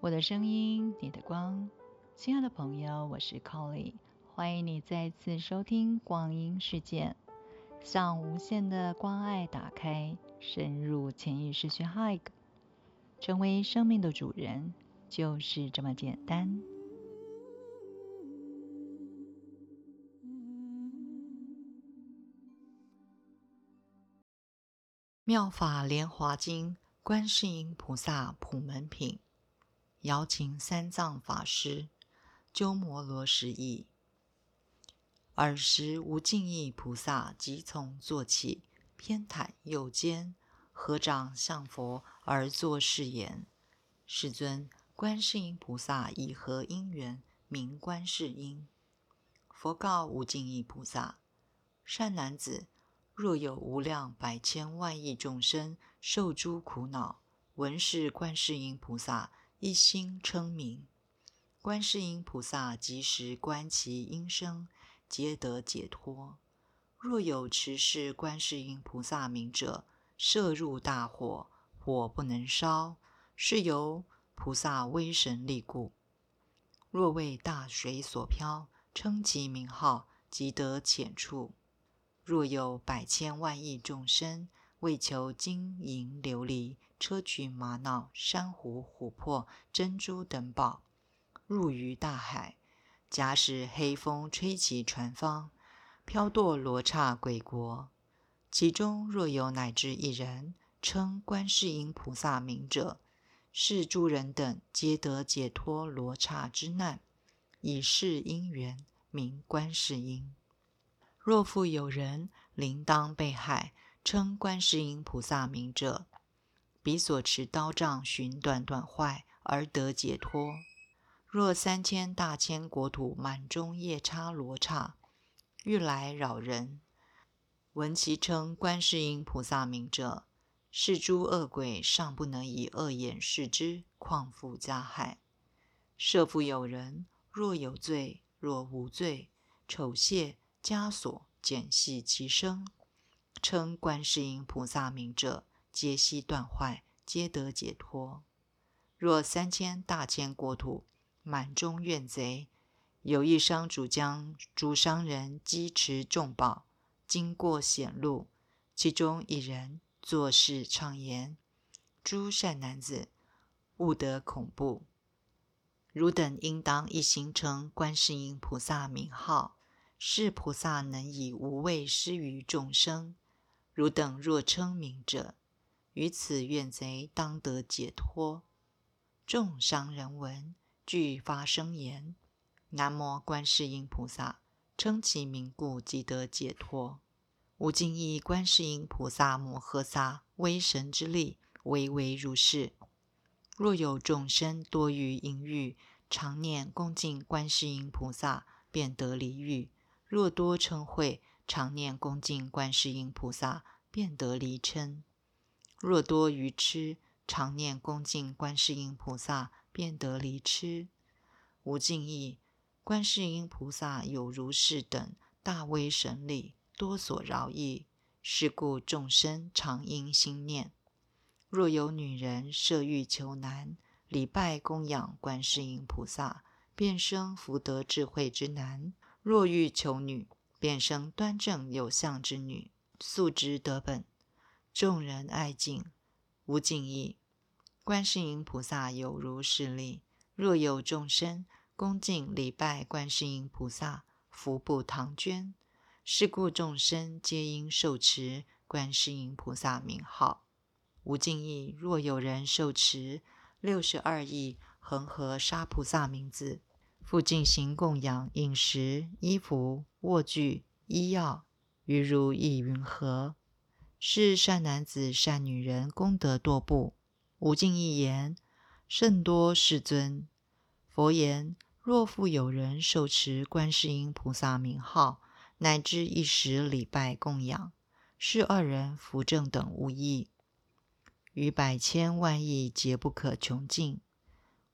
我的声音，你的光，亲爱的朋友，我是 Colly，欢迎你再次收听光阴世界，向无限的关爱打开，深入潜意识去 Hug，成为生命的主人，就是这么简单。妙法莲华经，观世音菩萨普门品。邀请三藏法师鸠摩罗什译。尔时无尽意菩萨即从坐起，偏袒右肩，合掌向佛而作是言：“世尊，观世音菩萨以何因缘名观世音？”佛告无尽意菩萨：“善男子。”若有无量百千万亿众生受诸苦恼，闻是观世音菩萨一心称名，观世音菩萨即时观其音声，皆得解脱。若有持是观世音菩萨名者，摄入大火，火不能烧，是由菩萨威神力故。若为大水所漂，称其名号，即得浅处。若有百千万亿众生为求金银琉璃、砗磲玛瑙、珊瑚、琥珀、珍珠等宝，入于大海，假使黑风吹起船方，飘堕罗刹鬼国。其中若有乃至一人称观世音菩萨名者，是诸人等皆得解脱罗刹之难，以是因缘名观世音。若复有人临当被害，称观世音菩萨名者，彼所持刀杖寻短短坏而得解脱。若三千大千国土满中夜叉罗刹欲来扰人，闻其称观世音菩萨名者，是诸恶鬼尚不能以恶眼视之，况复加害。设复有人若有罪，若无罪，丑亵。枷锁减细其声，称观世音菩萨名者，皆悉断坏，皆得解脱。若三千大千国土满中怨贼，有一商主将诸商人积持重宝，经过险路，其中一人作事唱言：“诸善男子，勿得恐怖。汝等应当一心称观世音菩萨名号。”是菩萨能以无畏施于众生。汝等若称名者，于此怨贼当得解脱。众商人闻，俱发声言：“南无观世音菩萨！”称其名故，即得解脱。无尽意观世音菩萨摩诃萨威神之力，唯唯如是。若有众生多于淫欲，常念恭敬观世音菩萨，便得离欲。若多称会，常念恭敬观世音菩萨，便得离嗔；若多愚痴，常念恭敬观世音菩萨，便得离痴。无尽意，观世音菩萨有如是等大威神力，多所饶益。是故众生常应心念：若有女人设欲求男，礼拜供养观世音菩萨，便生福德智慧之男。若欲求女，便生端正有相之女，素质得本，众人爱敬，无尽意。观世音菩萨有如是力。若有众生恭敬礼拜观世音菩萨，福不唐捐。是故众生皆应受持观世音菩萨名号。无尽意。若有人受持六十二亿恒河沙菩萨名字。复进行供养、饮食、衣服、卧具、医药，于如意云何？是善男子、善女人功德多不？无尽一言，甚多世尊。佛言：若复有人受持观世音菩萨名号，乃至一时礼拜供养，是二人福正等无异，于百千万亿皆不可穷尽。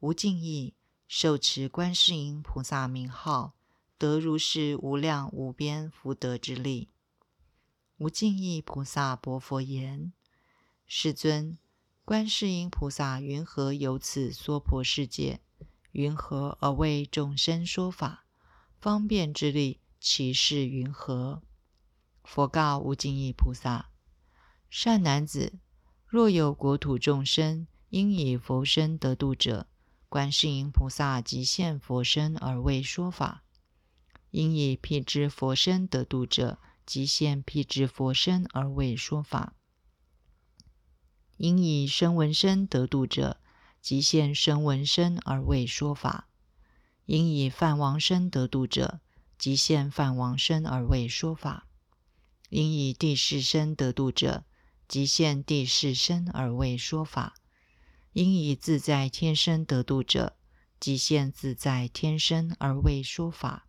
无尽意。受持观世音菩萨名号，得如是无量无边福德之力。无尽意菩萨薄佛言：世尊，观世音菩萨云何由此娑婆世界？云何而为众生说法？方便之力，其事云何？佛告无尽意菩萨：善男子，若有国土众生应以佛身得度者，观世音菩萨即现佛身而为说法；应以辟支佛身得度者，即现辟支佛身而为说法。因以声闻身得度者，即现声闻身而为说法；因以梵王身得度者，即现梵王身而为说法；因以地势身得度者，即现地势身而为说法；因以自在天身得度者，即现自在天身而为说法；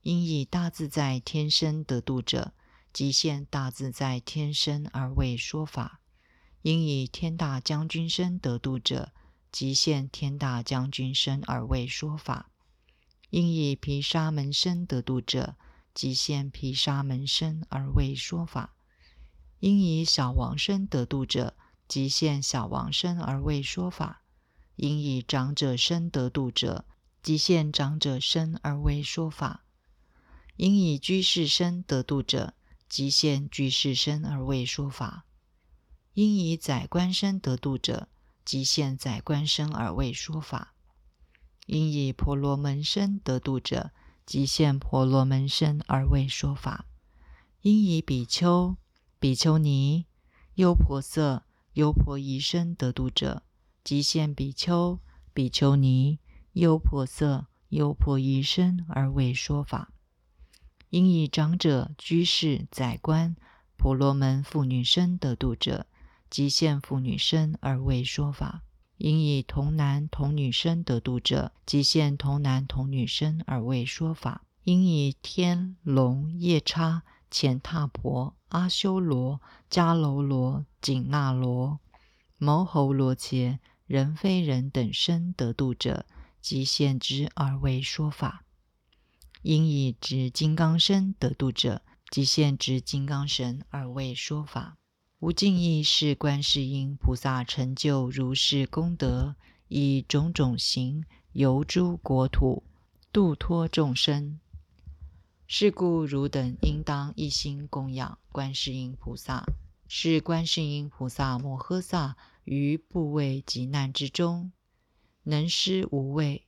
因以大自在天身得度者，即现大自在天身而为说法。因以天大将军身得度者，即现天大将军身而为说法；因以毗沙门身得度者，即现毗沙门身而为说法；因以小王身得度者，即现小王身而为说法；因以长者身得度者，即现长者身而为说法；因以居士身得度者，即现居士身而为说法。因以宰官身得度者，即现宰官身而为说法；因以婆罗门身得度者，即现婆罗门身而为说法；因以比丘、比丘尼、优婆塞、优婆夷身得度者，即现比丘、比丘尼、优婆塞、优婆夷身而为说法；因以长者、居士、宰官、婆罗门妇女身得度者，即现妇女身而为说法；因以童男童女身得度者，即现童男童女身而为说法；因以天龙夜叉前闼婆阿修罗迦楼罗紧那罗摩喉罗伽人非人等身得度者，即现之而为说法；因以执金刚身得度者，即现执金刚身而为说法。无尽意是观世音菩萨成就如是功德，以种种行游诸国土，度脱众生。是故汝等应当一心供养观世音菩萨，是观世音菩萨摩诃萨于怖畏极难之中，能施无畏。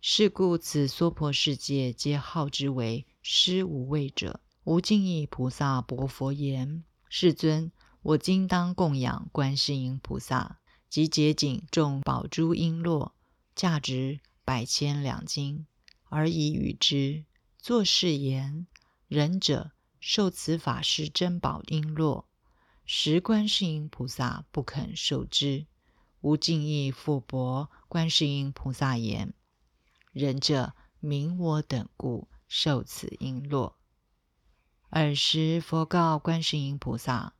是故此娑婆世界皆号之为施无畏者。无尽意菩萨薄佛言：世尊。我今当供养观世音菩萨，即结锦众宝珠璎珞，价值百千两金，而以与之。作是言：仁者受此法师珍宝璎珞，时观世音菩萨不肯受之。无尽意复薄观世音菩萨言：仁者明我等故受此璎珞。尔时佛告观世音菩萨。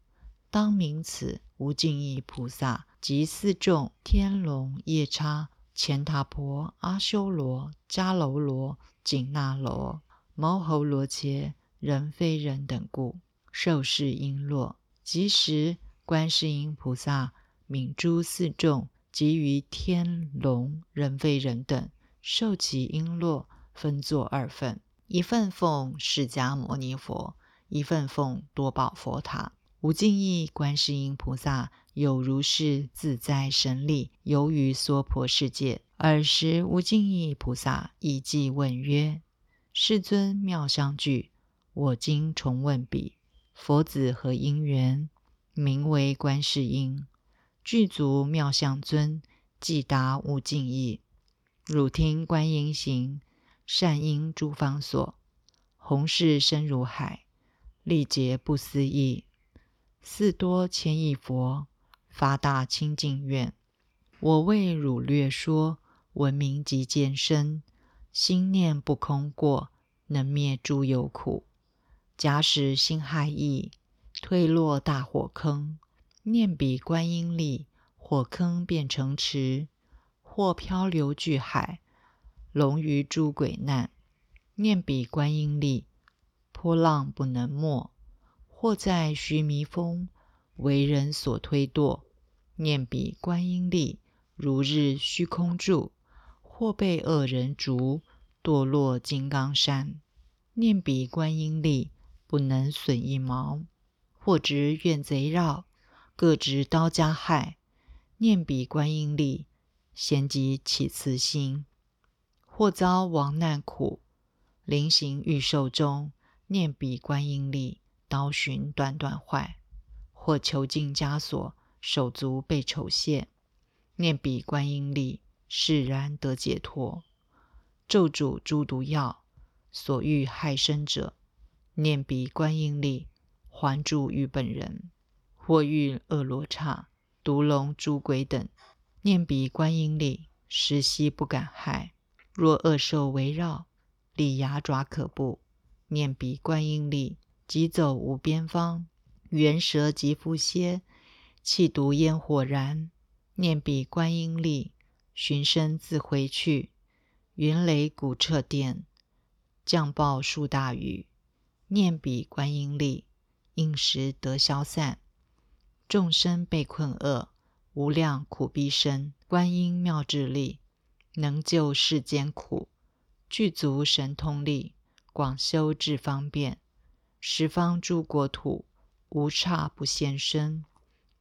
当名此无尽意菩萨及四众天龙夜叉乾闼婆阿修罗迦楼罗紧那罗摩喉罗伽人非人等故受是璎珞。即时观世音菩萨悯诸四众及于天龙人非人等，受其璎珞，分作二份：一份奉释迦牟尼佛，一份奉多宝佛塔。无尽意观世音菩萨有如是自在神力，游于娑婆世界。尔时，无尽意菩萨亦即问曰：“世尊妙相具，我今重问彼：佛子何因缘，名为观世音？具足妙相尊，即达无尽意。汝听观音行，善因诸方所，弘誓深如海，历劫不思议。”四多千亿佛发大清净愿，我为汝略说，闻名即见身，心念不空过，能灭诸有苦。假使心害意，退落大火坑，念彼观音力，火坑变成池；或漂流巨海，龙于诸鬼难，念彼观音力，波浪不能没。或在须弥峰，为人所推堕；念彼观音力，如日虚空住；或被恶人逐，堕落金刚山。念彼观音力，不能损一毛；或执怨贼绕，各执刀加害。念彼观音力，先即起慈心；或遭亡难苦，临行欲寿终。念彼观音力，刀寻断断坏；或囚禁枷锁，手足被丑亵。念彼观音力，释然得解脱。咒诅诸毒药，所欲害身者，念彼观音力，还助于本人。或遇恶罗刹、毒龙、诸鬼等，念彼观音力，时悉不敢害。若恶兽围绕，利牙爪可怖。念彼观音力，即走无边方；猿蛇即伏歇，气毒烟火燃。念彼观音力，寻声自回去。云雷鼓彻电，降暴数大雨。念彼观音力，应时得消散。众生被困厄，无量苦逼生。观音妙智力，能救世间苦。具足神通力。广修智方便，十方诸国土无刹不现身，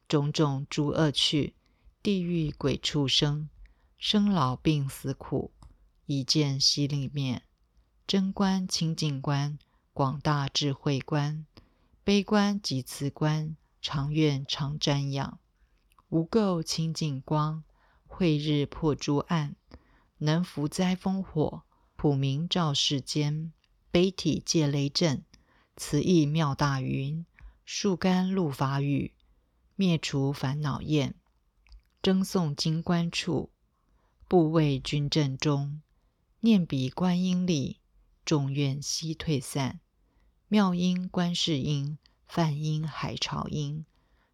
种种诸恶趣，地狱鬼畜生，生老病死苦，一见悉利面。真观清净观，广大智慧观，悲观及慈观，常愿常瞻仰。无垢清净光，慧日破诸暗，能伏灾风火，普明照世间。悲体借雷震，慈意妙大云，树干露法雨，灭除烦恼焰。争诵经观处，部位军阵中，念彼观音力，众怨悉退散。妙音观世音，梵音海潮音，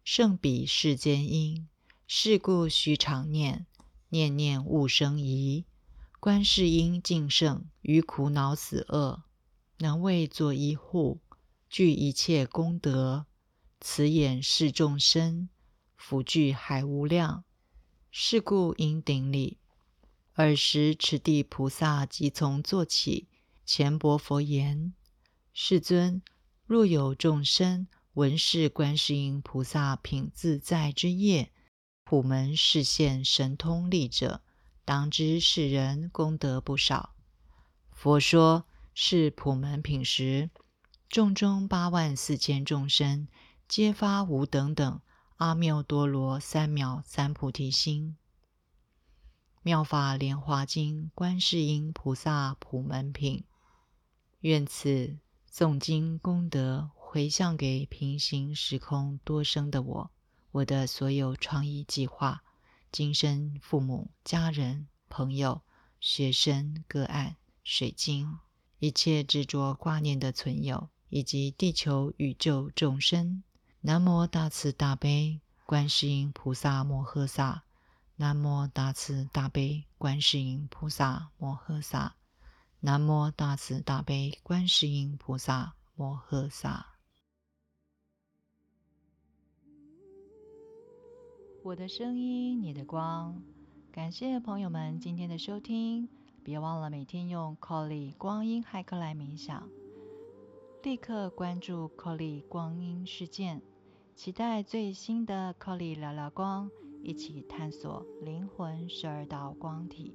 胜彼世间音。是故须常念，念念勿生疑。观世音净圣，于苦恼死厄。能为作一护，具一切功德。慈眼视众生，福聚海无量。是故应顶礼。尔时持地菩萨即从坐起，前薄佛言：“世尊，若有众生闻是观世音菩萨品自在之业，普门示现神通力者，当知世人功德不少。”佛说。是普门品时，众中八万四千众生，皆发无等等阿耨多罗三藐三菩提心。妙法莲华经观世音菩萨普门品，愿此诵经功德回向给平行时空多生的我，我的所有创意计划，今生父母、家人、朋友、学生、个案、水晶。一切执着挂念的存有，以及地球宇宙众生。南无大慈大悲观世音菩萨摩诃萨。南无大慈大悲观世音菩萨摩诃萨。南无大慈大悲观世音菩萨摩诃萨。我的声音，你的光。感谢朋友们今天的收听。别忘了每天用 Colly 光阴骇客来冥想，立刻关注 Colly 光阴事件，期待最新的 Colly 聊聊光，一起探索灵魂十二道光体。